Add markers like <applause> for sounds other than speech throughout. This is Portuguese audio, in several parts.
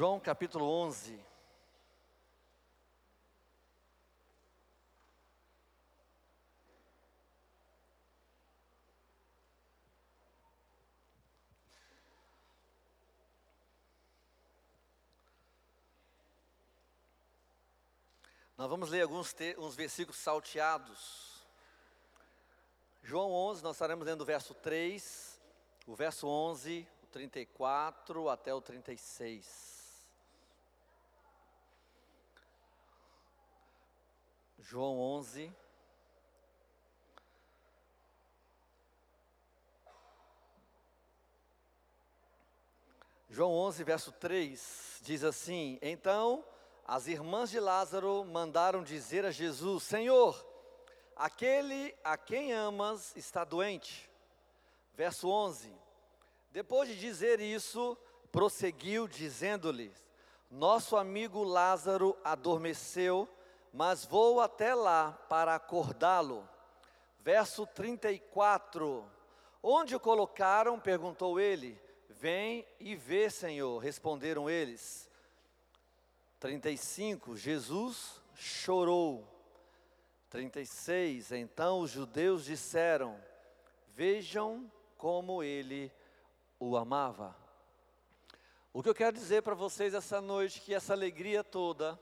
João capítulo 11. Nós vamos ler alguns uns versículos salteados. João 11, nós estaremos lendo o verso 3, o verso 11, 34 até o 36. João 11. João 11, verso 3 diz assim: Então as irmãs de Lázaro mandaram dizer a Jesus: Senhor, aquele a quem amas está doente. Verso 11: depois de dizer isso, prosseguiu dizendo-lhes: Nosso amigo Lázaro adormeceu, mas vou até lá para acordá-lo. Verso 34: Onde o colocaram? perguntou ele. Vem e vê, Senhor, responderam eles. 35: Jesus chorou. 36: Então os judeus disseram: Vejam como ele o amava. O que eu quero dizer para vocês essa noite, que essa alegria toda,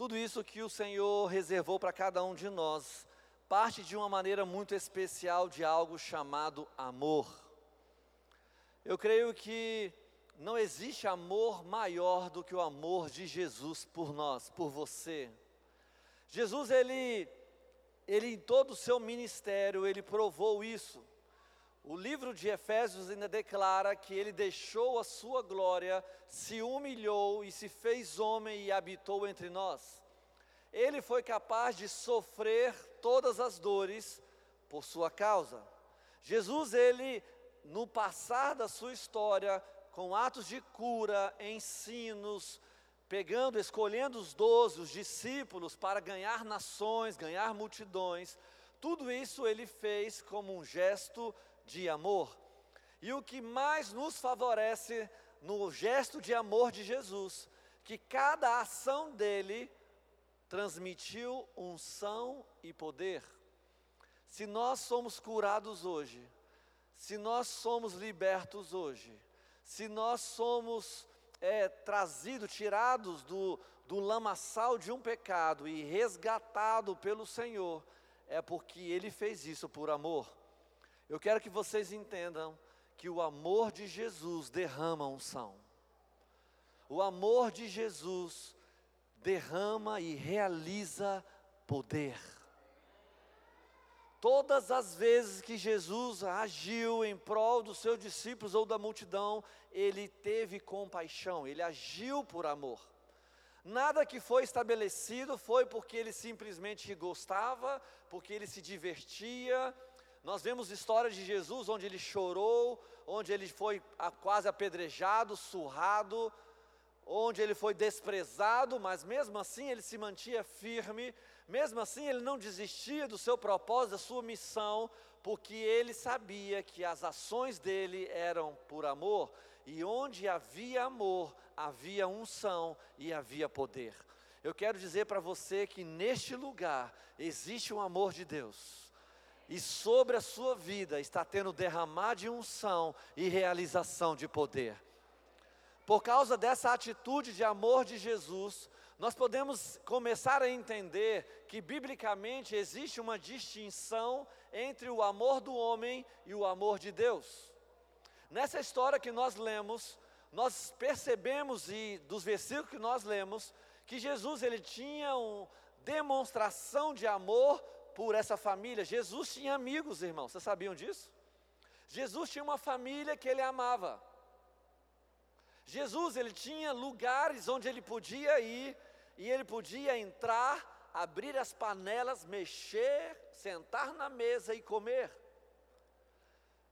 tudo isso que o Senhor reservou para cada um de nós, parte de uma maneira muito especial de algo chamado amor. Eu creio que não existe amor maior do que o amor de Jesus por nós, por você. Jesus, ele, ele em todo o seu ministério, ele provou isso. O livro de Efésios ainda declara que ele deixou a sua glória, se humilhou e se fez homem e habitou entre nós. Ele foi capaz de sofrer todas as dores por sua causa. Jesus, ele, no passar da sua história, com atos de cura, ensinos, pegando, escolhendo os doze, os discípulos, para ganhar nações, ganhar multidões, tudo isso ele fez como um gesto de amor. E o que mais nos favorece no gesto de amor de Jesus, que cada ação dele transmitiu unção e poder. Se nós somos curados hoje, se nós somos libertos hoje, se nós somos é, trazidos, tirados do, do lamaçal de um pecado e resgatado pelo Senhor, é porque Ele fez isso por amor. Eu quero que vocês entendam que o amor de Jesus derrama unção. O amor de Jesus derrama e realiza poder. Todas as vezes que Jesus agiu em prol dos seus discípulos ou da multidão, ele teve compaixão, ele agiu por amor. Nada que foi estabelecido foi porque ele simplesmente gostava, porque ele se divertia, nós vemos história de Jesus onde ele chorou, onde ele foi quase apedrejado, surrado, onde ele foi desprezado, mas mesmo assim ele se mantinha firme, mesmo assim ele não desistia do seu propósito, da sua missão, porque ele sabia que as ações dele eram por amor, e onde havia amor, havia unção e havia poder. Eu quero dizer para você que neste lugar existe um amor de Deus e sobre a sua vida está tendo derramar de unção e realização de poder. Por causa dessa atitude de amor de Jesus, nós podemos começar a entender que biblicamente existe uma distinção entre o amor do homem e o amor de Deus. Nessa história que nós lemos, nós percebemos e dos versículos que nós lemos que Jesus ele tinha uma demonstração de amor por essa família. Jesus tinha amigos, irmãos, vocês sabiam disso? Jesus tinha uma família que ele amava. Jesus, ele tinha lugares onde ele podia ir e ele podia entrar, abrir as panelas, mexer, sentar na mesa e comer.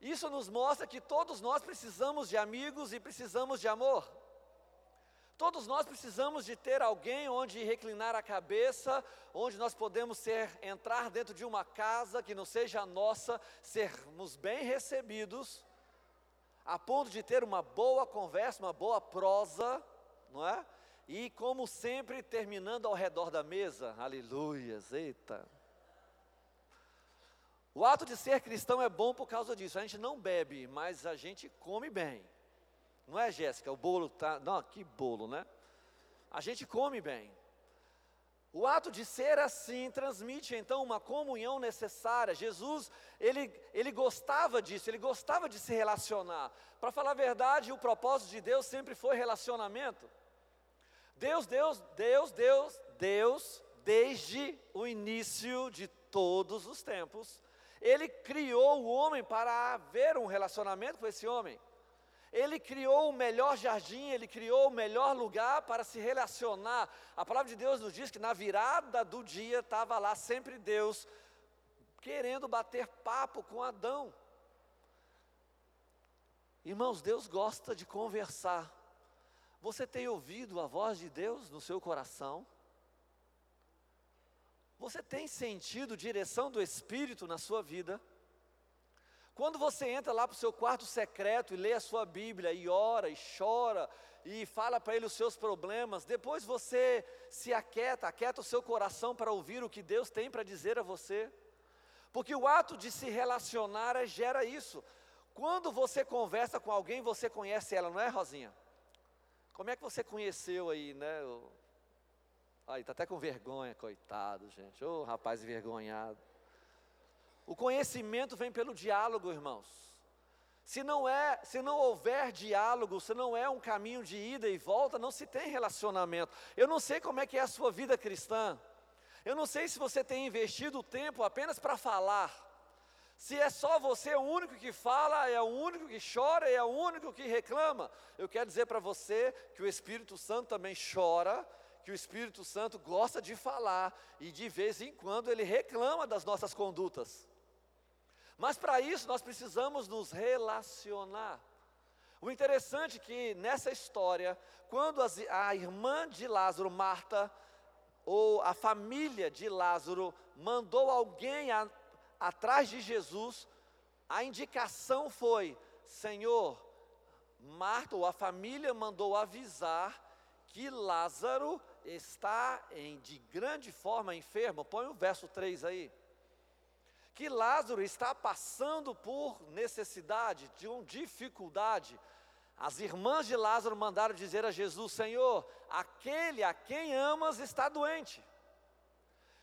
Isso nos mostra que todos nós precisamos de amigos e precisamos de amor. Todos nós precisamos de ter alguém onde reclinar a cabeça, onde nós podemos ser entrar dentro de uma casa que não seja a nossa, sermos bem recebidos, a ponto de ter uma boa conversa, uma boa prosa, não é? E como sempre, terminando ao redor da mesa, aleluias, eita. O ato de ser cristão é bom por causa disso. A gente não bebe, mas a gente come bem. Não é, Jéssica? O bolo tá. Não, que bolo, né? A gente come bem. O ato de ser assim transmite então uma comunhão necessária. Jesus, ele, ele gostava disso, ele gostava de se relacionar. Para falar a verdade, o propósito de Deus sempre foi relacionamento. Deus, Deus, Deus, Deus, Deus, desde o início de todos os tempos, ele criou o homem para haver um relacionamento com esse homem. Ele criou o melhor jardim, ele criou o melhor lugar para se relacionar. A palavra de Deus nos diz que na virada do dia estava lá sempre Deus querendo bater papo com Adão. Irmãos, Deus gosta de conversar. Você tem ouvido a voz de Deus no seu coração? Você tem sentido direção do Espírito na sua vida? Quando você entra lá para o seu quarto secreto e lê a sua Bíblia e ora e chora e fala para ele os seus problemas, depois você se aquieta, aquieta o seu coração para ouvir o que Deus tem para dizer a você. Porque o ato de se relacionar é, gera isso. Quando você conversa com alguém, você conhece ela, não é, Rosinha? Como é que você conheceu aí, né? Aí, está até com vergonha, coitado, gente. Ô, oh, rapaz envergonhado. O conhecimento vem pelo diálogo, irmãos. Se não é, se não houver diálogo, se não é um caminho de ida e volta, não se tem relacionamento. Eu não sei como é que é a sua vida cristã. Eu não sei se você tem investido tempo apenas para falar. Se é só você o único que fala, é o único que chora, é o único que reclama. Eu quero dizer para você que o Espírito Santo também chora, que o Espírito Santo gosta de falar e de vez em quando ele reclama das nossas condutas. Mas para isso nós precisamos nos relacionar. O interessante é que nessa história, quando as, a irmã de Lázaro, Marta, ou a família de Lázaro, mandou alguém a, atrás de Jesus, a indicação foi: Senhor, Marta ou a família mandou avisar que Lázaro está em, de grande forma enfermo. Põe o verso 3 aí que Lázaro está passando por necessidade, de uma dificuldade. As irmãs de Lázaro mandaram dizer a Jesus: Senhor, aquele a quem amas está doente.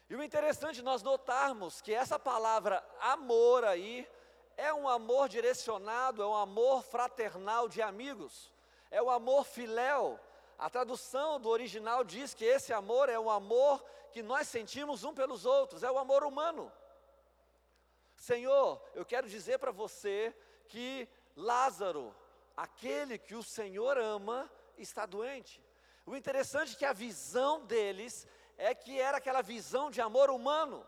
E o interessante nós notarmos que essa palavra amor aí é um amor direcionado, é um amor fraternal de amigos, é o amor filéu. A tradução do original diz que esse amor é um amor que nós sentimos um pelos outros, é o amor humano. Senhor, eu quero dizer para você que Lázaro, aquele que o Senhor ama, está doente. O interessante é que a visão deles é que era aquela visão de amor humano,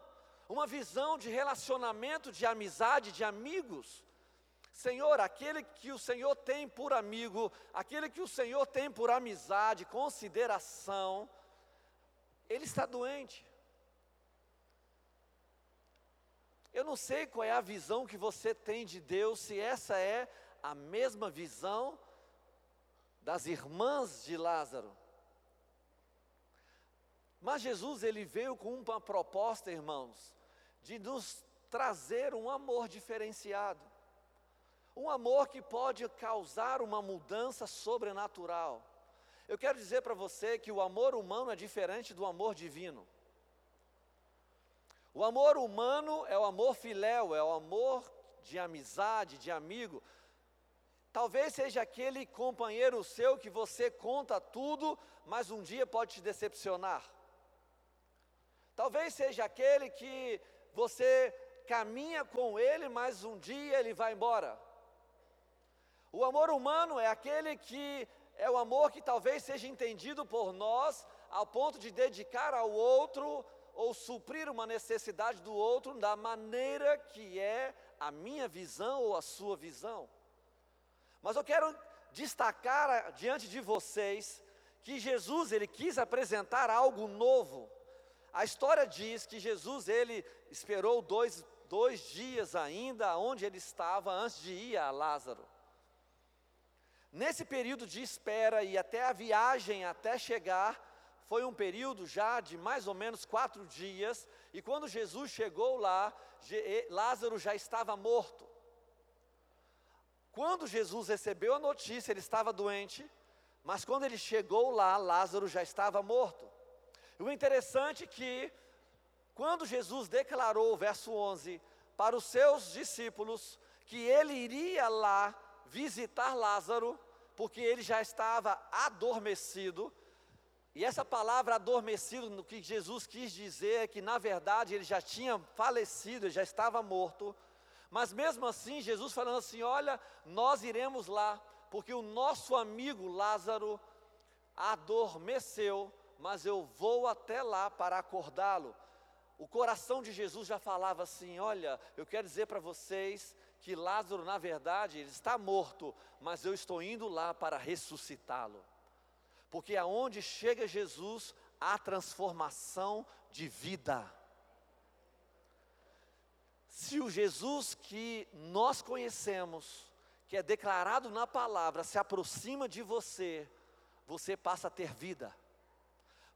uma visão de relacionamento, de amizade, de amigos. Senhor, aquele que o Senhor tem por amigo, aquele que o Senhor tem por amizade, consideração, ele está doente. Eu não sei qual é a visão que você tem de Deus, se essa é a mesma visão das irmãs de Lázaro. Mas Jesus ele veio com uma proposta, irmãos, de nos trazer um amor diferenciado. Um amor que pode causar uma mudança sobrenatural. Eu quero dizer para você que o amor humano é diferente do amor divino. O amor humano é o amor filéu, é o amor de amizade, de amigo. Talvez seja aquele companheiro seu que você conta tudo, mas um dia pode te decepcionar. Talvez seja aquele que você caminha com ele, mas um dia ele vai embora. O amor humano é aquele que é o amor que talvez seja entendido por nós ao ponto de dedicar ao outro ou suprir uma necessidade do outro da maneira que é a minha visão ou a sua visão. Mas eu quero destacar diante de vocês que Jesus ele quis apresentar algo novo. A história diz que Jesus ele esperou dois, dois dias ainda onde ele estava antes de ir a Lázaro. Nesse período de espera e até a viagem até chegar, foi um período já de mais ou menos quatro dias, e quando Jesus chegou lá, Lázaro já estava morto. Quando Jesus recebeu a notícia, ele estava doente, mas quando ele chegou lá, Lázaro já estava morto. E o interessante é que, quando Jesus declarou, verso 11, para os seus discípulos, que ele iria lá visitar Lázaro, porque ele já estava adormecido. E essa palavra adormecido, no que Jesus quis dizer é que na verdade ele já tinha falecido, ele já estava morto. Mas mesmo assim, Jesus falando assim: Olha, nós iremos lá, porque o nosso amigo Lázaro adormeceu, mas eu vou até lá para acordá-lo. O coração de Jesus já falava assim: Olha, eu quero dizer para vocês que Lázaro, na verdade, ele está morto, mas eu estou indo lá para ressuscitá-lo. Porque aonde chega Jesus, há transformação de vida. Se o Jesus que nós conhecemos, que é declarado na palavra, se aproxima de você, você passa a ter vida.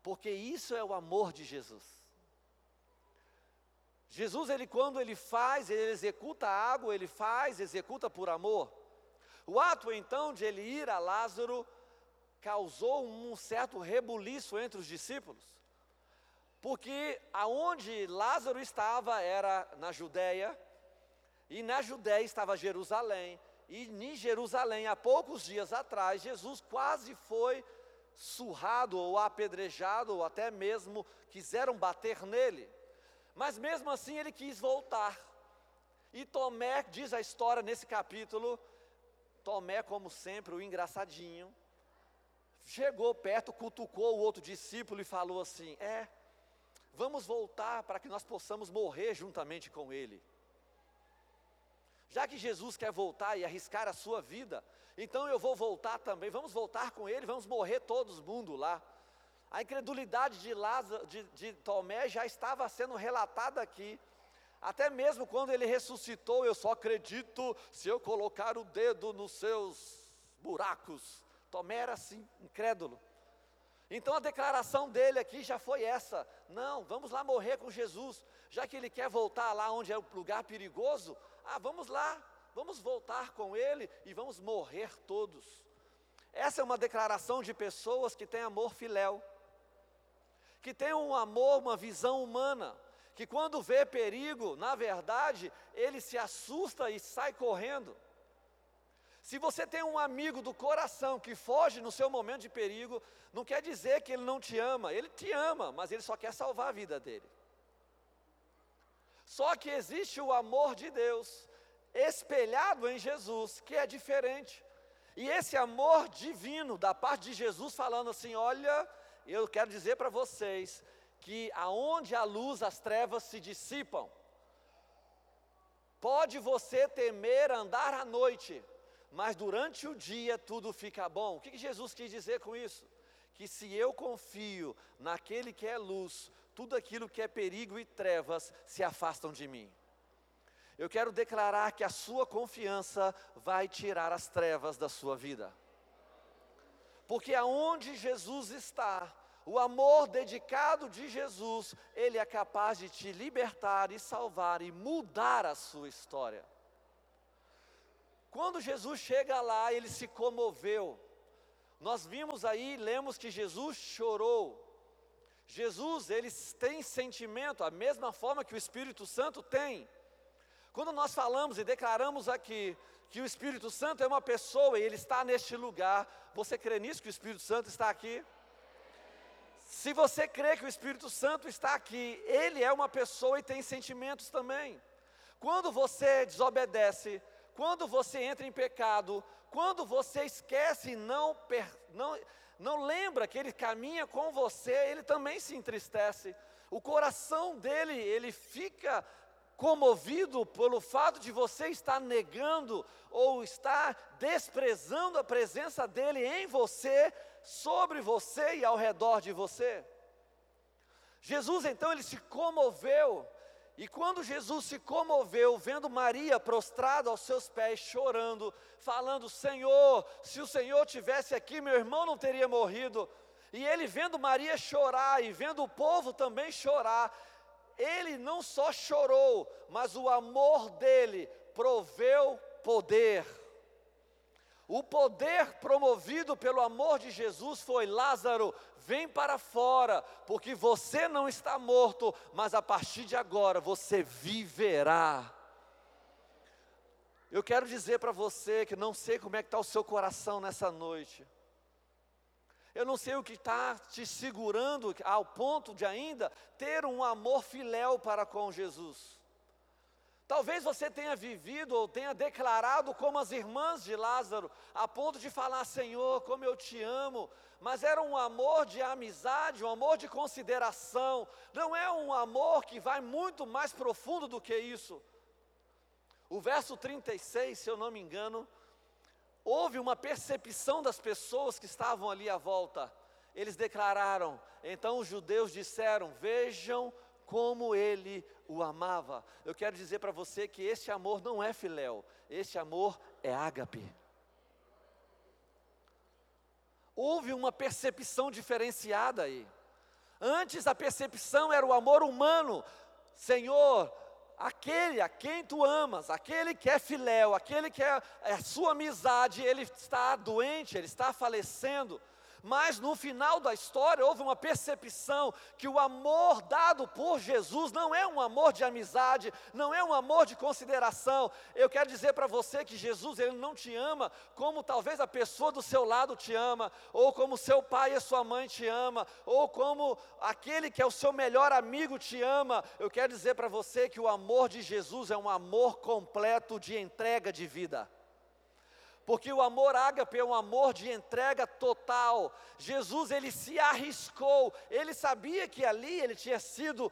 Porque isso é o amor de Jesus. Jesus, ele quando ele faz, ele executa algo, ele faz, executa por amor. O ato então de ele ir a Lázaro causou um certo rebuliço entre os discípulos. Porque aonde Lázaro estava era na Judéia, e na Judéia estava Jerusalém, e em Jerusalém, há poucos dias atrás, Jesus quase foi surrado ou apedrejado, ou até mesmo quiseram bater nele. Mas mesmo assim ele quis voltar. E Tomé, diz a história nesse capítulo, Tomé, como sempre, o engraçadinho, chegou perto, cutucou o outro discípulo e falou assim: É, vamos voltar para que nós possamos morrer juntamente com ele. Já que Jesus quer voltar e arriscar a sua vida, então eu vou voltar também, vamos voltar com ele, vamos morrer todos mundo lá. A incredulidade de, Lázaro, de, de Tomé já estava sendo relatada aqui. Até mesmo quando ele ressuscitou, eu só acredito se eu colocar o dedo nos seus buracos. Tomé era assim, incrédulo. Então a declaração dele aqui já foi essa: não, vamos lá morrer com Jesus, já que ele quer voltar lá onde é o lugar perigoso, ah, vamos lá, vamos voltar com ele e vamos morrer todos. Essa é uma declaração de pessoas que têm amor filéu que tem um amor, uma visão humana, que quando vê perigo, na verdade, ele se assusta e sai correndo. Se você tem um amigo do coração que foge no seu momento de perigo, não quer dizer que ele não te ama, ele te ama, mas ele só quer salvar a vida dele. Só que existe o amor de Deus, espelhado em Jesus, que é diferente. E esse amor divino da parte de Jesus falando assim: olha, eu quero dizer para vocês que aonde a luz, as trevas se dissipam. Pode você temer andar à noite, mas durante o dia tudo fica bom. O que Jesus quis dizer com isso? Que se eu confio naquele que é luz, tudo aquilo que é perigo e trevas se afastam de mim. Eu quero declarar que a sua confiança vai tirar as trevas da sua vida. Porque aonde Jesus está, o amor dedicado de Jesus, ele é capaz de te libertar e salvar e mudar a sua história. Quando Jesus chega lá, ele se comoveu. Nós vimos aí, lemos que Jesus chorou. Jesus, ele tem sentimento, a mesma forma que o Espírito Santo tem. Quando nós falamos e declaramos aqui que o Espírito Santo é uma pessoa e ele está neste lugar, você crê nisso que o Espírito Santo está aqui? Se você crê que o Espírito Santo está aqui, ele é uma pessoa e tem sentimentos também. Quando você desobedece, quando você entra em pecado, quando você esquece e não, não, não lembra que ele caminha com você, ele também se entristece. O coração dele, ele fica comovido pelo fato de você estar negando ou estar desprezando a presença dele em você, sobre você e ao redor de você. Jesus então ele se comoveu E quando Jesus se comoveu, vendo Maria prostrada aos seus pés, chorando, falando: Senhor, se o Senhor tivesse aqui, meu irmão não teria morrido. E ele vendo Maria chorar e vendo o povo também chorar, ele não só chorou, mas o amor dele proveu poder. O poder promovido pelo amor de Jesus foi: Lázaro, vem para fora, porque você não está morto, mas a partir de agora você viverá. Eu quero dizer para você que não sei como é que está o seu coração nessa noite. Eu não sei o que está te segurando ao ponto de ainda ter um amor filéu para com Jesus. Talvez você tenha vivido ou tenha declarado como as irmãs de Lázaro, a ponto de falar: Senhor, como eu te amo. Mas era um amor de amizade, um amor de consideração, não é um amor que vai muito mais profundo do que isso. O verso 36, se eu não me engano, houve uma percepção das pessoas que estavam ali à volta. Eles declararam, então os judeus disseram: Vejam como ele o amava. Eu quero dizer para você que esse amor não é filéu, esse amor é ágape. Houve uma percepção diferenciada aí. Antes a percepção era o amor humano. Senhor, aquele a quem tu amas, aquele que é filéu, aquele que é, é a sua amizade, ele está doente, ele está falecendo. Mas no final da história houve uma percepção que o amor dado por Jesus não é um amor de amizade, não é um amor de consideração. Eu quero dizer para você que Jesus ele não te ama como talvez a pessoa do seu lado te ama, ou como seu pai e sua mãe te ama, ou como aquele que é o seu melhor amigo te ama. Eu quero dizer para você que o amor de Jesus é um amor completo de entrega de vida porque o amor ágape é um amor de entrega total. Jesus ele se arriscou, ele sabia que ali ele tinha sido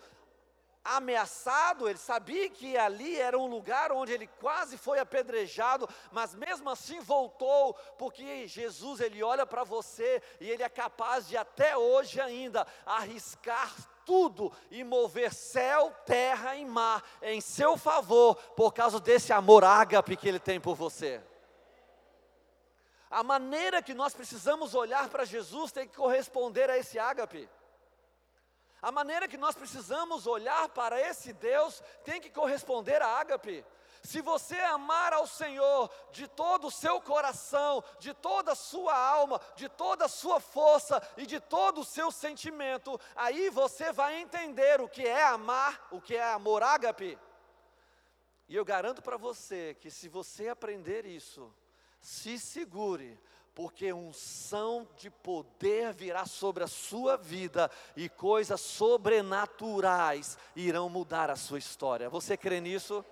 ameaçado, ele sabia que ali era um lugar onde ele quase foi apedrejado, mas mesmo assim voltou, porque Jesus ele olha para você e ele é capaz de até hoje ainda arriscar tudo e mover céu, terra e mar em seu favor, por causa desse amor ágape que ele tem por você. A maneira que nós precisamos olhar para Jesus tem que corresponder a esse ágape. A maneira que nós precisamos olhar para esse Deus tem que corresponder a ágape. Se você amar ao Senhor de todo o seu coração, de toda a sua alma, de toda a sua força e de todo o seu sentimento, aí você vai entender o que é amar, o que é amor ágape. E eu garanto para você que se você aprender isso, se segure, porque unção de poder virá sobre a sua vida e coisas sobrenaturais irão mudar a sua história. Você crê nisso?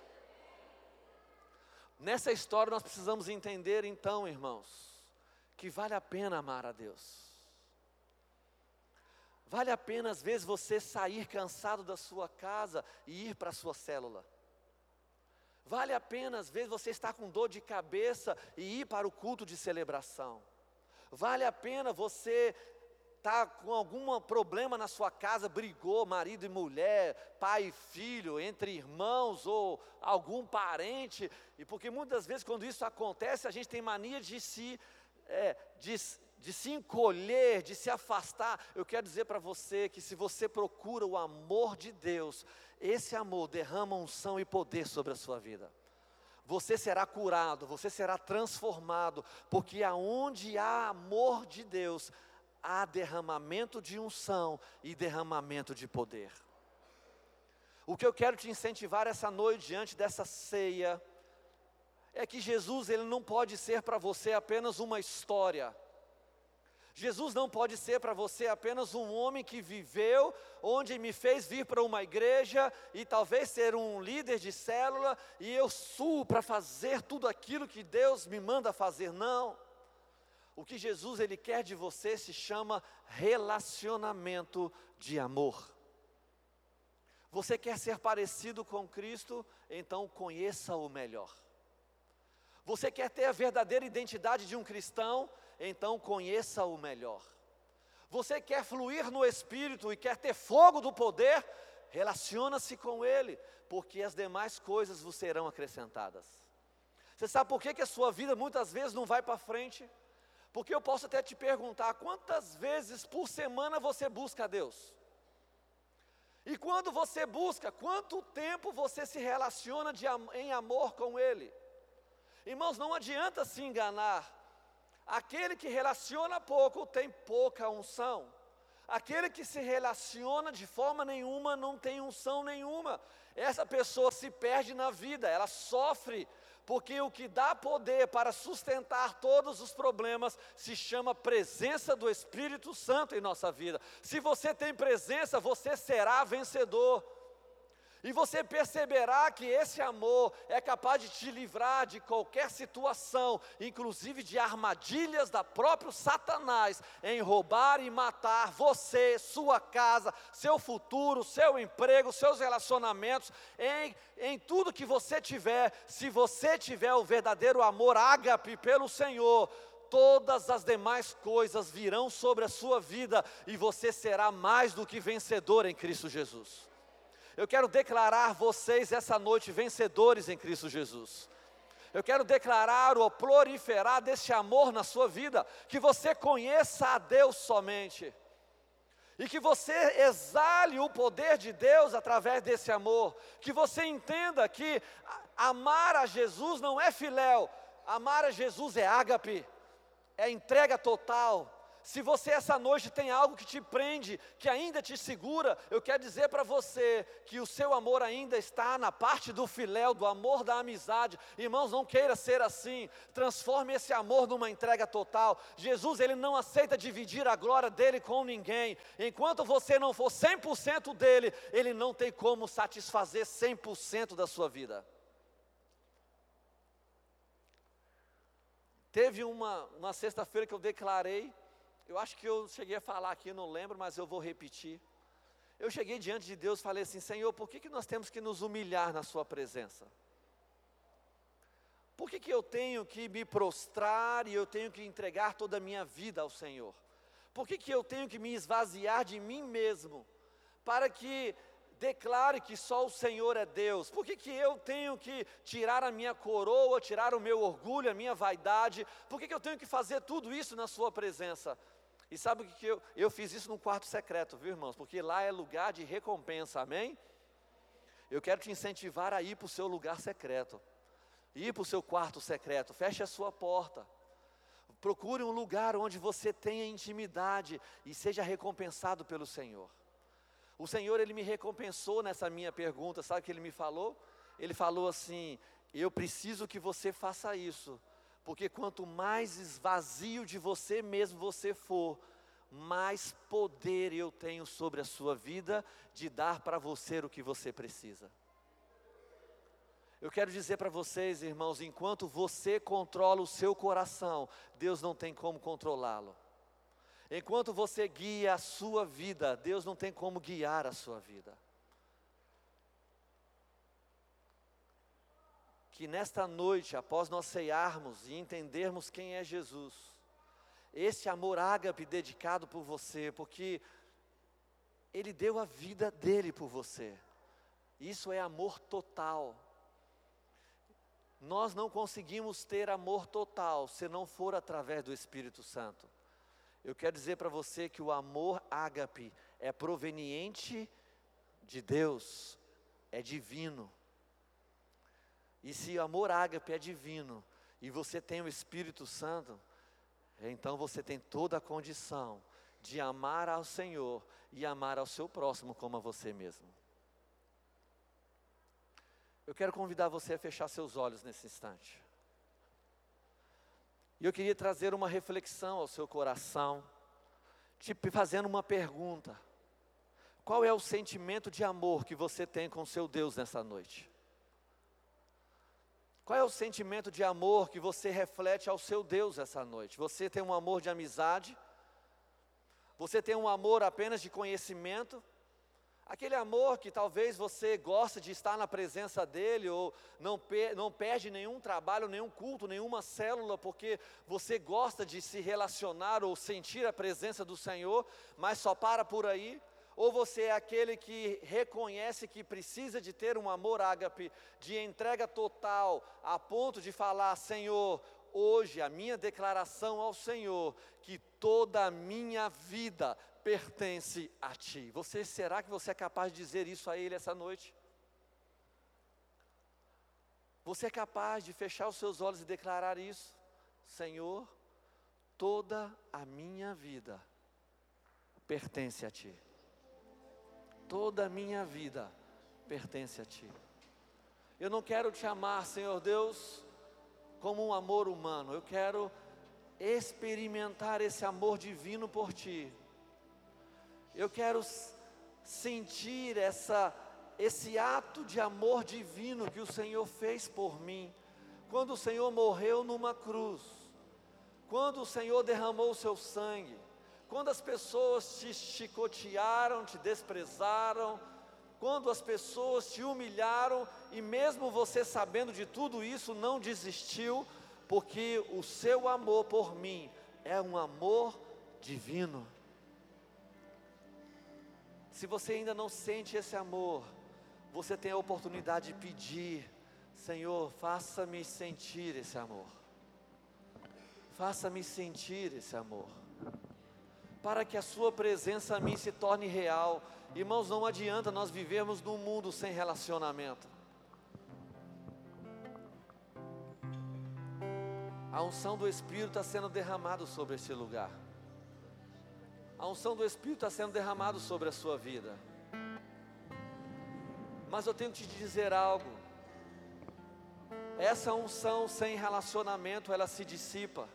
Nessa história nós precisamos entender então, irmãos, que vale a pena amar a Deus. Vale a pena às vezes você sair cansado da sua casa e ir para a sua célula. Vale a pena, às vezes, você estar com dor de cabeça e ir para o culto de celebração. Vale a pena você estar com algum problema na sua casa, brigou, marido e mulher, pai e filho, entre irmãos ou algum parente, e porque muitas vezes quando isso acontece, a gente tem mania de se, é, de, de se encolher, de se afastar. Eu quero dizer para você que se você procura o amor de Deus, esse amor derrama unção e poder sobre a sua vida. Você será curado, você será transformado, porque aonde há amor de Deus, há derramamento de unção e derramamento de poder. O que eu quero te incentivar essa noite diante dessa ceia é que Jesus ele não pode ser para você apenas uma história Jesus não pode ser para você apenas um homem que viveu, onde me fez vir para uma igreja e talvez ser um líder de célula e eu suo para fazer tudo aquilo que Deus me manda fazer. Não. O que Jesus ele quer de você se chama relacionamento de amor. Você quer ser parecido com Cristo? Então conheça o melhor. Você quer ter a verdadeira identidade de um cristão? Então conheça o melhor. Você quer fluir no Espírito e quer ter fogo do poder? relaciona-se com Ele, porque as demais coisas vos serão acrescentadas. Você sabe por que, que a sua vida muitas vezes não vai para frente? Porque eu posso até te perguntar: quantas vezes por semana você busca a Deus? E quando você busca, quanto tempo você se relaciona de, em amor com Ele? Irmãos, não adianta se enganar. Aquele que relaciona pouco tem pouca unção. Aquele que se relaciona de forma nenhuma não tem unção nenhuma. Essa pessoa se perde na vida, ela sofre porque o que dá poder para sustentar todos os problemas se chama presença do Espírito Santo em nossa vida. Se você tem presença, você será vencedor. E você perceberá que esse amor é capaz de te livrar de qualquer situação, inclusive de armadilhas da próprio Satanás, em roubar e matar você, sua casa, seu futuro, seu emprego, seus relacionamentos, em, em tudo que você tiver. Se você tiver o verdadeiro amor ágape pelo Senhor, todas as demais coisas virão sobre a sua vida e você será mais do que vencedor em Cristo Jesus. Eu quero declarar vocês essa noite vencedores em Cristo Jesus. Eu quero declarar ou proliferar desse amor na sua vida, que você conheça a Deus somente, e que você exale o poder de Deus através desse amor, que você entenda que amar a Jesus não é filéu, amar a Jesus é ágape, é entrega total, se você essa noite tem algo que te prende, que ainda te segura, eu quero dizer para você que o seu amor ainda está na parte do filéu, do amor da amizade. Irmãos, não queira ser assim. Transforme esse amor numa entrega total. Jesus, ele não aceita dividir a glória dele com ninguém. Enquanto você não for 100% dele, ele não tem como satisfazer 100% da sua vida. Teve uma, uma sexta-feira que eu declarei eu acho que eu cheguei a falar aqui, não lembro, mas eu vou repetir. Eu cheguei diante de Deus e falei assim: Senhor, por que, que nós temos que nos humilhar na Sua presença? Por que, que eu tenho que me prostrar e eu tenho que entregar toda a minha vida ao Senhor? Por que, que eu tenho que me esvaziar de mim mesmo? Para que declare que só o Senhor é Deus. Por que, que eu tenho que tirar a minha coroa, tirar o meu orgulho, a minha vaidade? Por que, que eu tenho que fazer tudo isso na Sua presença? E sabe o que eu, eu fiz isso no quarto secreto, viu irmãos? Porque lá é lugar de recompensa, amém? Eu quero te incentivar a ir para o seu lugar secreto, ir para o seu quarto secreto, feche a sua porta. Procure um lugar onde você tenha intimidade e seja recompensado pelo Senhor. O Senhor, Ele me recompensou nessa minha pergunta, sabe o que Ele me falou? Ele falou assim: Eu preciso que você faça isso, porque quanto mais esvazio de você mesmo você for, mais poder eu tenho sobre a sua vida de dar para você o que você precisa. Eu quero dizer para vocês, irmãos, enquanto você controla o seu coração, Deus não tem como controlá-lo. Enquanto você guia a sua vida, Deus não tem como guiar a sua vida. Que nesta noite, após nós ceiarmos e entendermos quem é Jesus, esse amor ágape dedicado por você, porque Ele deu a vida dele por você, isso é amor total. Nós não conseguimos ter amor total se não for através do Espírito Santo. Eu quero dizer para você que o amor ágape é proveniente de Deus, é divino. E se o amor ágape é divino e você tem o Espírito Santo, então você tem toda a condição de amar ao Senhor e amar ao seu próximo como a você mesmo. Eu quero convidar você a fechar seus olhos nesse instante. E eu queria trazer uma reflexão ao seu coração, te fazendo uma pergunta: qual é o sentimento de amor que você tem com seu Deus nessa noite? Qual é o sentimento de amor que você reflete ao seu Deus essa noite? Você tem um amor de amizade? Você tem um amor apenas de conhecimento? Aquele amor que talvez você gosta de estar na presença dele, ou não, per não perde nenhum trabalho, nenhum culto, nenhuma célula, porque você gosta de se relacionar ou sentir a presença do Senhor, mas só para por aí? Ou você é aquele que reconhece que precisa de ter um amor ágape, de entrega total, a ponto de falar: Senhor, hoje a minha declaração ao Senhor, que toda a minha vida pertence a Ti. Você será que você é capaz de dizer isso a Ele essa noite? Você é capaz de fechar os seus olhos e declarar isso? Senhor, toda a minha vida pertence a Ti toda a minha vida pertence a Ti. Eu não quero te amar, Senhor Deus, como um amor humano, eu quero experimentar esse amor divino por Ti. Eu quero sentir essa, esse ato de amor divino que o Senhor fez por mim, quando o Senhor morreu numa cruz, quando o Senhor derramou o seu sangue quando as pessoas te chicotearam, te desprezaram, quando as pessoas te humilharam e mesmo você sabendo de tudo isso, não desistiu, porque o seu amor por mim é um amor divino. Se você ainda não sente esse amor, você tem a oportunidade de pedir: Senhor, faça-me sentir esse amor. Faça-me sentir esse amor para que a Sua presença a mim se torne real. Irmãos, não adianta nós vivermos num mundo sem relacionamento. A unção do Espírito está sendo derramado sobre esse lugar. A unção do Espírito está sendo derramado sobre a sua vida. Mas eu tenho que te dizer algo. Essa unção sem relacionamento, ela se dissipa.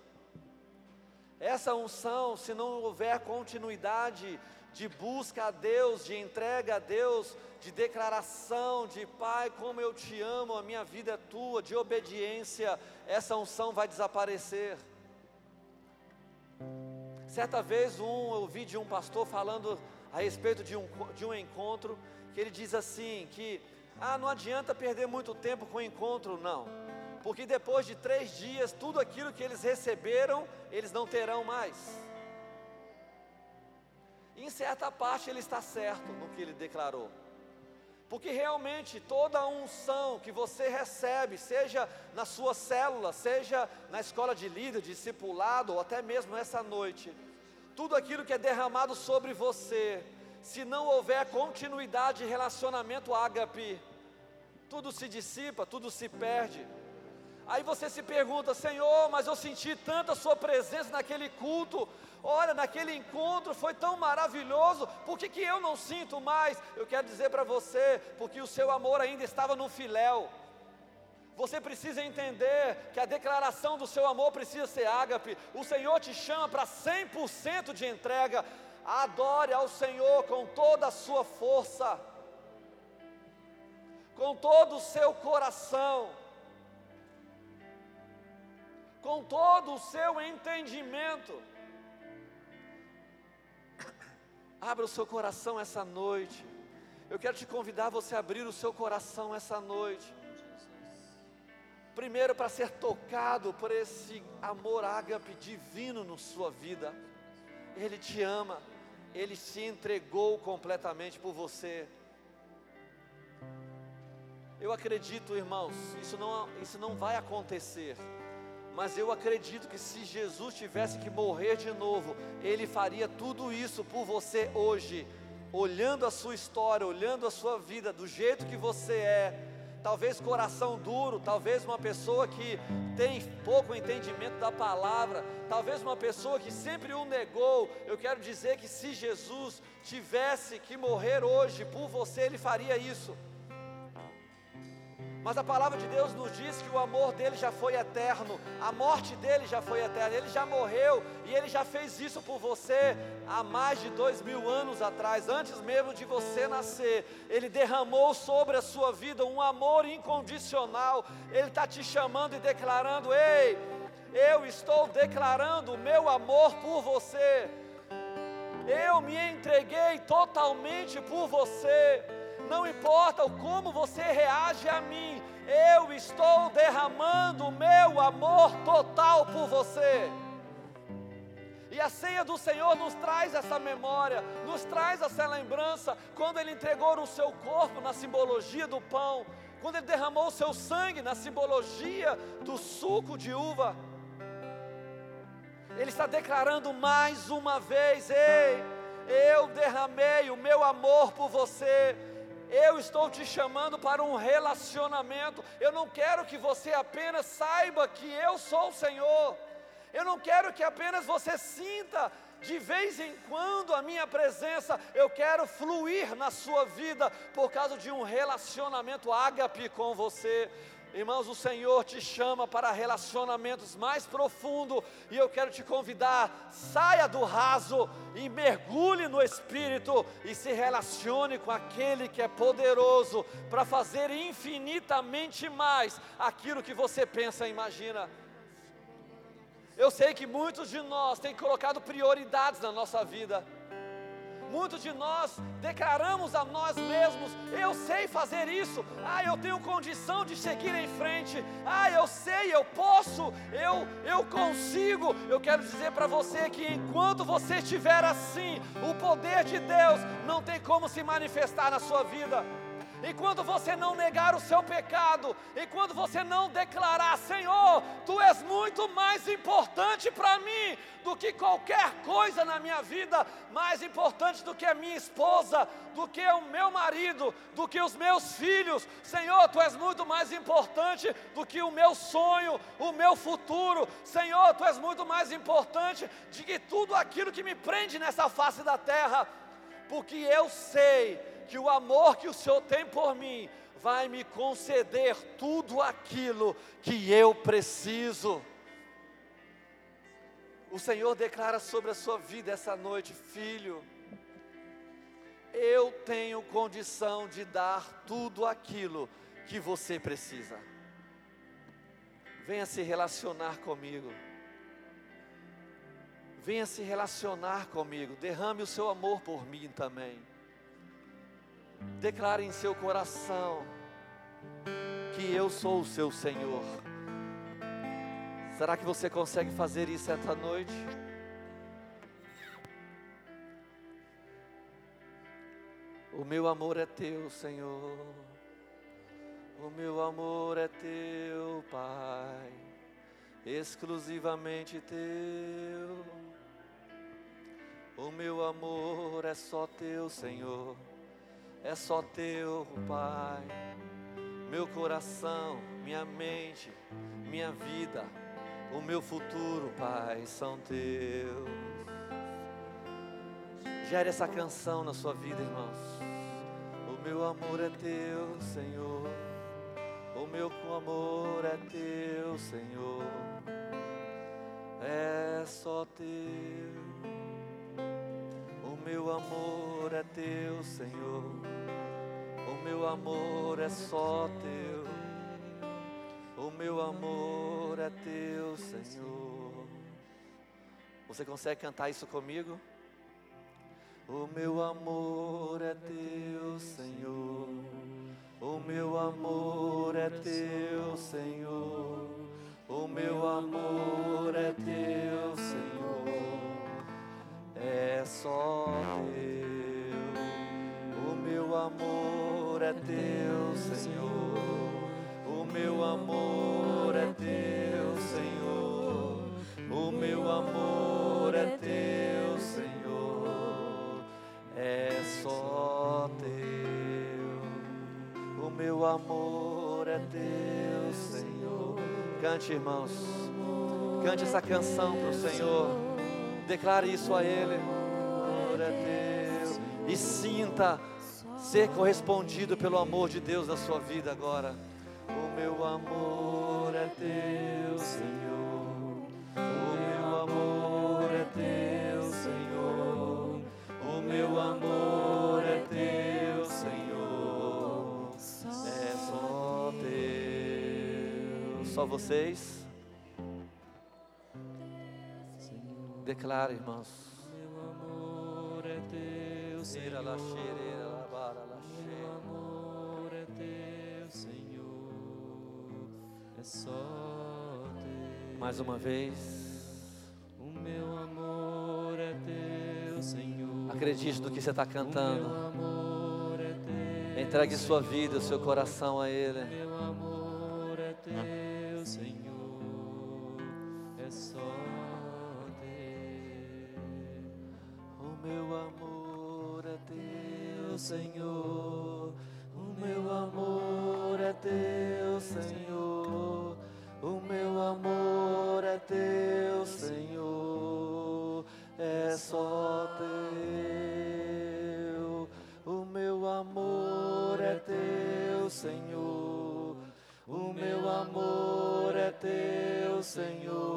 Essa unção, se não houver continuidade de busca a Deus, de entrega a Deus, de declaração de Pai, como eu te amo, a minha vida é tua, de obediência, essa unção vai desaparecer. Certa vez um, eu vi de um pastor falando a respeito de um, de um encontro, que ele diz assim, que ah, não adianta perder muito tempo com o encontro, não porque depois de três dias, tudo aquilo que eles receberam, eles não terão mais. em certa parte ele está certo no que ele declarou. Porque realmente toda a unção que você recebe, seja na sua célula, seja na escola de líder, discipulado, ou até mesmo essa noite, tudo aquilo que é derramado sobre você, se não houver continuidade de relacionamento ágape, tudo se dissipa, tudo se perde. Aí você se pergunta, Senhor, mas eu senti tanta Sua presença naquele culto, olha, naquele encontro foi tão maravilhoso, por que, que eu não sinto mais? Eu quero dizer para você, porque o seu amor ainda estava no filéu. Você precisa entender que a declaração do seu amor precisa ser ágape. O Senhor te chama para 100% de entrega. Adore ao Senhor com toda a sua força, com todo o seu coração com todo o seu entendimento. Abra o seu coração essa noite. Eu quero te convidar você a abrir o seu coração essa noite. Primeiro, para ser tocado por esse amor ágape divino na sua vida. Ele te ama, ele se entregou completamente por você. Eu acredito, irmãos, isso não, isso não vai acontecer mas eu acredito que se Jesus tivesse que morrer de novo, Ele faria tudo isso por você hoje, olhando a sua história, olhando a sua vida, do jeito que você é. Talvez coração duro, talvez uma pessoa que tem pouco entendimento da palavra, talvez uma pessoa que sempre o negou. Eu quero dizer que se Jesus tivesse que morrer hoje por você, Ele faria isso. Mas a palavra de Deus nos diz que o amor dele já foi eterno, a morte dele já foi eterna, ele já morreu e ele já fez isso por você há mais de dois mil anos atrás, antes mesmo de você nascer. Ele derramou sobre a sua vida um amor incondicional, ele está te chamando e declarando: Ei, eu estou declarando o meu amor por você, eu me entreguei totalmente por você não importa o como você reage a mim, eu estou derramando o meu amor total por você. E a ceia do Senhor nos traz essa memória, nos traz essa lembrança, quando Ele entregou o seu corpo na simbologia do pão, quando Ele derramou o seu sangue na simbologia do suco de uva. Ele está declarando mais uma vez: Ei, eu derramei o meu amor por você. Eu estou te chamando para um relacionamento. Eu não quero que você apenas saiba que eu sou o Senhor. Eu não quero que apenas você sinta de vez em quando a minha presença. Eu quero fluir na sua vida por causa de um relacionamento ágape com você. Irmãos, o Senhor te chama para relacionamentos mais profundos e eu quero te convidar, saia do raso e mergulhe no Espírito e se relacione com aquele que é poderoso para fazer infinitamente mais aquilo que você pensa e imagina. Eu sei que muitos de nós têm colocado prioridades na nossa vida. Muitos de nós declaramos a nós mesmos: eu sei fazer isso, ah, eu tenho condição de seguir em frente, ah, eu sei, eu posso, eu, eu consigo. Eu quero dizer para você que enquanto você estiver assim, o poder de Deus não tem como se manifestar na sua vida enquanto você não negar o seu pecado, enquanto você não declarar: Senhor, tu és muito mais importante para mim do que qualquer coisa na minha vida, mais importante do que a minha esposa, do que o meu marido, do que os meus filhos. Senhor, tu és muito mais importante do que o meu sonho, o meu futuro. Senhor, tu és muito mais importante do que tudo aquilo que me prende nessa face da terra, porque eu sei que o amor que o Senhor tem por mim vai me conceder tudo aquilo que eu preciso. O Senhor declara sobre a sua vida essa noite, filho, eu tenho condição de dar tudo aquilo que você precisa. Venha se relacionar comigo. Venha se relacionar comigo. Derrame o seu amor por mim também. Declare em seu coração que eu sou o seu Senhor. Será que você consegue fazer isso esta noite? O meu amor é teu, Senhor. O meu amor é teu, Pai, exclusivamente teu. O meu amor é só teu, Senhor é só teu, Pai. Meu coração, minha mente, minha vida, o meu futuro, Pai, são teus. Gere essa canção na sua vida, irmãos. O meu amor é teu, Senhor. O meu amor é teu, Senhor. É só teu. O meu amor é teu, Senhor meu amor é só teu, o meu amor é teu, Senhor. Você consegue cantar isso comigo? O meu amor é teu, Senhor. O meu amor é teu, Senhor. O meu amor é teu, Senhor. É só teu. O meu amor é teu, Senhor. O meu amor é teu, Senhor. O meu amor é teu, Senhor. É só teu. O meu amor é teu, Senhor. Cante, irmãos. Cante essa canção para o Senhor. Declare isso a Ele. É teu. E sinta ser correspondido pelo amor de Deus na sua vida agora. O meu amor é teu, Senhor. O meu amor é teu, Senhor. O meu amor é teu, Senhor. É só teu. Só vocês. Declara, irmãos. Senhor. Meu amor é teu, Senhor. É só teu. Mais uma vez. O meu amor é teu, Senhor. Acredite no que você está cantando. É Entregue sua vida, o seu coração a Ele. Meu amor Senhor. O meu amor é teu, Senhor. O meu amor é teu, Senhor. É só teu. O meu amor é teu, Senhor. O meu amor é teu, Senhor.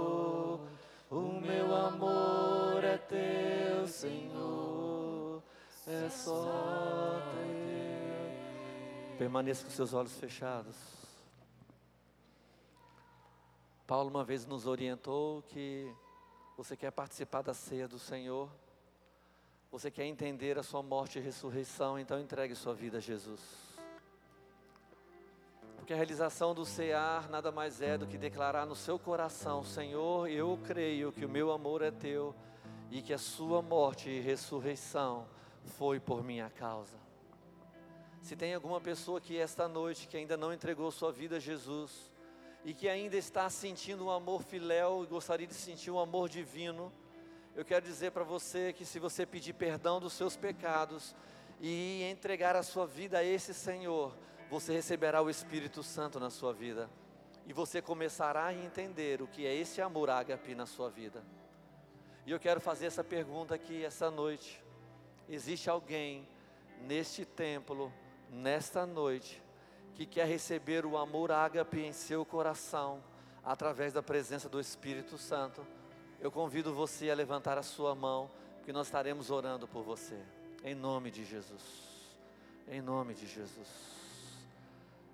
Só. Permaneça com seus olhos fechados. Paulo uma vez nos orientou que você quer participar da ceia do Senhor, você quer entender a sua morte e ressurreição, então entregue sua vida a Jesus. Porque a realização do cear nada mais é do que declarar no seu coração: Senhor, eu creio que o meu amor é teu e que a sua morte e ressurreição foi por minha causa. Se tem alguma pessoa que esta noite que ainda não entregou sua vida a Jesus e que ainda está sentindo um amor filéu e gostaria de sentir um amor divino, eu quero dizer para você que se você pedir perdão dos seus pecados e entregar a sua vida a esse Senhor, você receberá o Espírito Santo na sua vida. E você começará a entender o que é esse amor ágape na sua vida. E eu quero fazer essa pergunta aqui essa noite. Existe alguém neste templo, nesta noite, que quer receber o amor ágape em seu coração, através da presença do Espírito Santo? Eu convido você a levantar a sua mão, porque nós estaremos orando por você. Em nome de Jesus. Em nome de Jesus.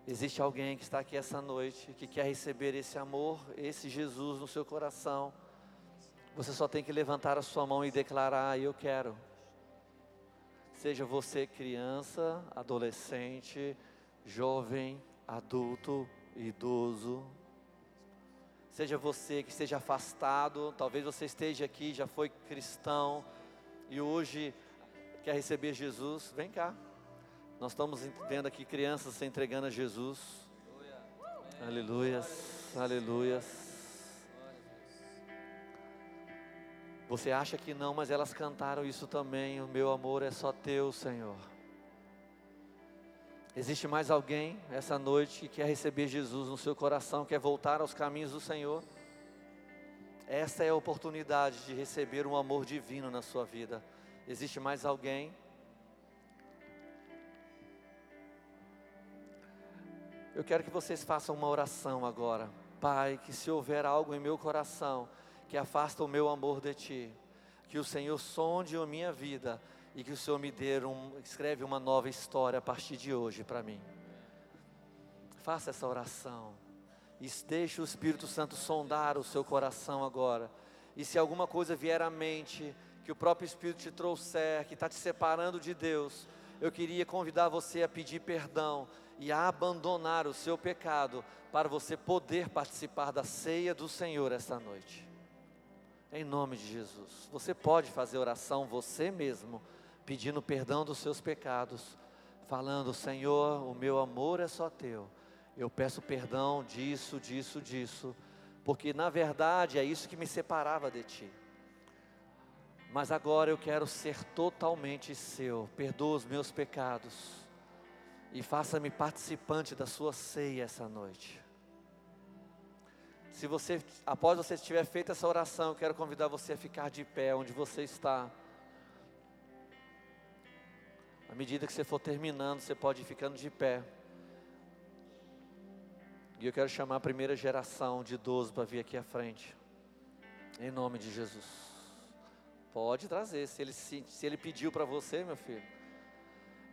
Existe alguém que está aqui essa noite que quer receber esse amor, esse Jesus no seu coração. Você só tem que levantar a sua mão e declarar: Eu quero. Seja você criança, adolescente, jovem, adulto, idoso. Seja você que esteja afastado, talvez você esteja aqui, já foi cristão e hoje quer receber Jesus, vem cá. Nós estamos vendo aqui crianças se entregando a Jesus. Aleluias, aleluias. Você acha que não, mas elas cantaram isso também. O meu amor é só teu, Senhor. Existe mais alguém essa noite que quer receber Jesus no seu coração, quer voltar aos caminhos do Senhor? Esta é a oportunidade de receber um amor divino na sua vida. Existe mais alguém? Eu quero que vocês façam uma oração agora. Pai, que se houver algo em meu coração que afasta o meu amor de Ti, que o Senhor sonde a minha vida e que o Senhor me dê um, escreve uma nova história a partir de hoje para mim. Faça essa oração. E deixe o Espírito Santo sondar o seu coração agora. E se alguma coisa vier à mente, que o próprio Espírito te trouxer, que está te separando de Deus, eu queria convidar você a pedir perdão e a abandonar o seu pecado para você poder participar da ceia do Senhor esta noite. Em nome de Jesus. Você pode fazer oração você mesmo, pedindo perdão dos seus pecados, falando: Senhor, o meu amor é só teu. Eu peço perdão disso, disso, disso, porque na verdade é isso que me separava de ti. Mas agora eu quero ser totalmente seu. Perdoa os meus pecados e faça-me participante da sua ceia essa noite. Se você, após você tiver feito essa oração, eu quero convidar você a ficar de pé onde você está. À medida que você for terminando, você pode ir ficando de pé. E eu quero chamar a primeira geração de idosos para vir aqui à frente. Em nome de Jesus. Pode trazer, se ele, se, se ele pediu para você, meu filho.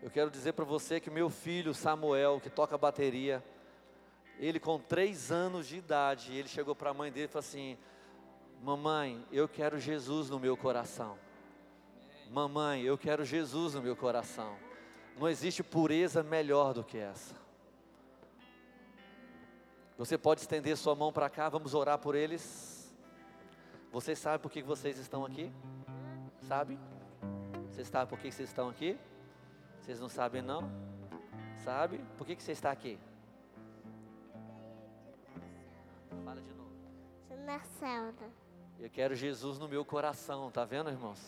Eu quero dizer para você que meu filho Samuel, que toca bateria, ele com três anos de idade, ele chegou para a mãe dele e falou assim: Mamãe, eu quero Jesus no meu coração. Mamãe, eu quero Jesus no meu coração. Não existe pureza melhor do que essa. Você pode estender sua mão para cá, vamos orar por eles. Vocês sabem por que vocês estão aqui? Sabe? Vocês sabem por que vocês estão aqui? Vocês não sabem não? Sabe? Por que, que você está aqui? Fala de novo. Eu quero Jesus no meu coração, tá vendo, irmãos?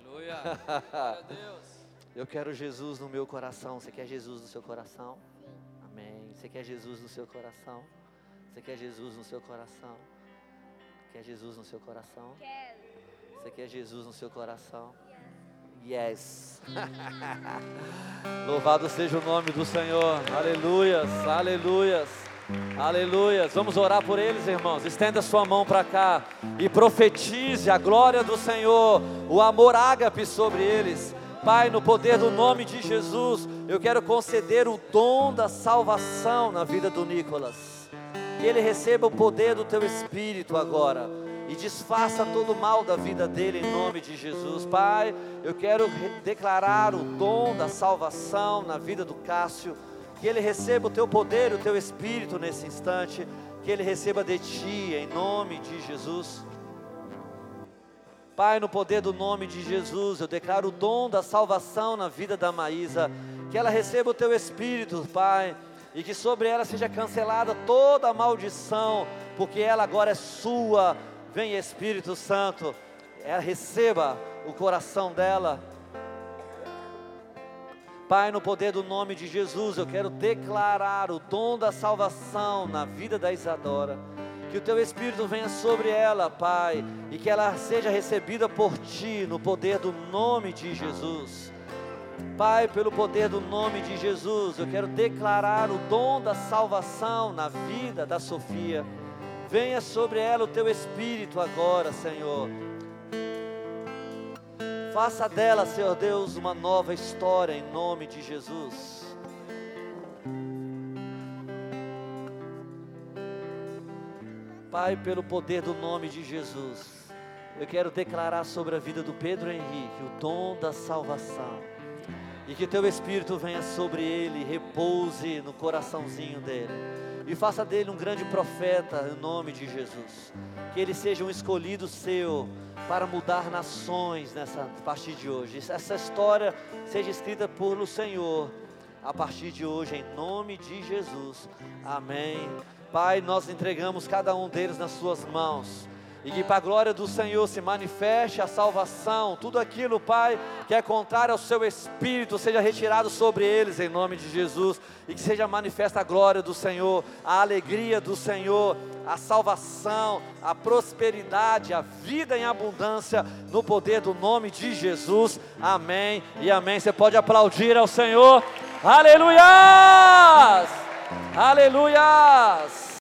Aleluia. <laughs> Glória a Deus. Eu quero Jesus no meu coração. Você quer Jesus no seu coração? Amém. Você quer Jesus no seu coração? Você quer Jesus no seu coração? Quer Jesus no seu coração? Quero. Você quer Jesus no seu coração? Yes. <laughs> Louvado seja o nome do Senhor. Aleluias, aleluias, aleluias. Vamos orar por eles, irmãos. Estenda sua mão para cá e profetize a glória do Senhor, o amor ágape sobre eles. Pai, no poder do nome de Jesus, eu quero conceder o dom da salvação na vida do Nicolas. Que ele receba o poder do teu espírito agora e desfaça todo o mal da vida dele em nome de Jesus. Pai, eu quero declarar o dom da salvação na vida do Cássio, que ele receba o teu poder, o teu espírito nesse instante, que ele receba de ti em nome de Jesus. Pai, no poder do nome de Jesus, eu declaro o dom da salvação na vida da Maísa, que ela receba o teu espírito, Pai, e que sobre ela seja cancelada toda maldição, porque ela agora é sua. Vem Espírito Santo, ela receba o coração dela. Pai, no poder do nome de Jesus, eu quero declarar o dom da salvação na vida da Isadora. Que o teu Espírito venha sobre ela, Pai, e que ela seja recebida por ti no poder do nome de Jesus. Pai, pelo poder do nome de Jesus, eu quero declarar o dom da salvação na vida da Sofia. Venha sobre ela o teu Espírito agora, Senhor. Faça dela, Senhor Deus, uma nova história em nome de Jesus. Pai, pelo poder do nome de Jesus, eu quero declarar sobre a vida do Pedro Henrique o dom da salvação. E que teu Espírito venha sobre ele, repouse no coraçãozinho dele. E faça dele um grande profeta em nome de Jesus. Que ele seja um escolhido seu para mudar nações nessa a partir de hoje. Essa história seja escrita por o Senhor a partir de hoje, em nome de Jesus. Amém. Pai, nós entregamos cada um deles nas suas mãos. E que para a glória do Senhor se manifeste a salvação, tudo aquilo, Pai, que é contrário ao seu espírito, seja retirado sobre eles em nome de Jesus, e que seja manifesta a glória do Senhor, a alegria do Senhor, a salvação, a prosperidade, a vida em abundância, no poder do nome de Jesus. Amém e amém. Você pode aplaudir ao Senhor. Aleluias! Aleluias!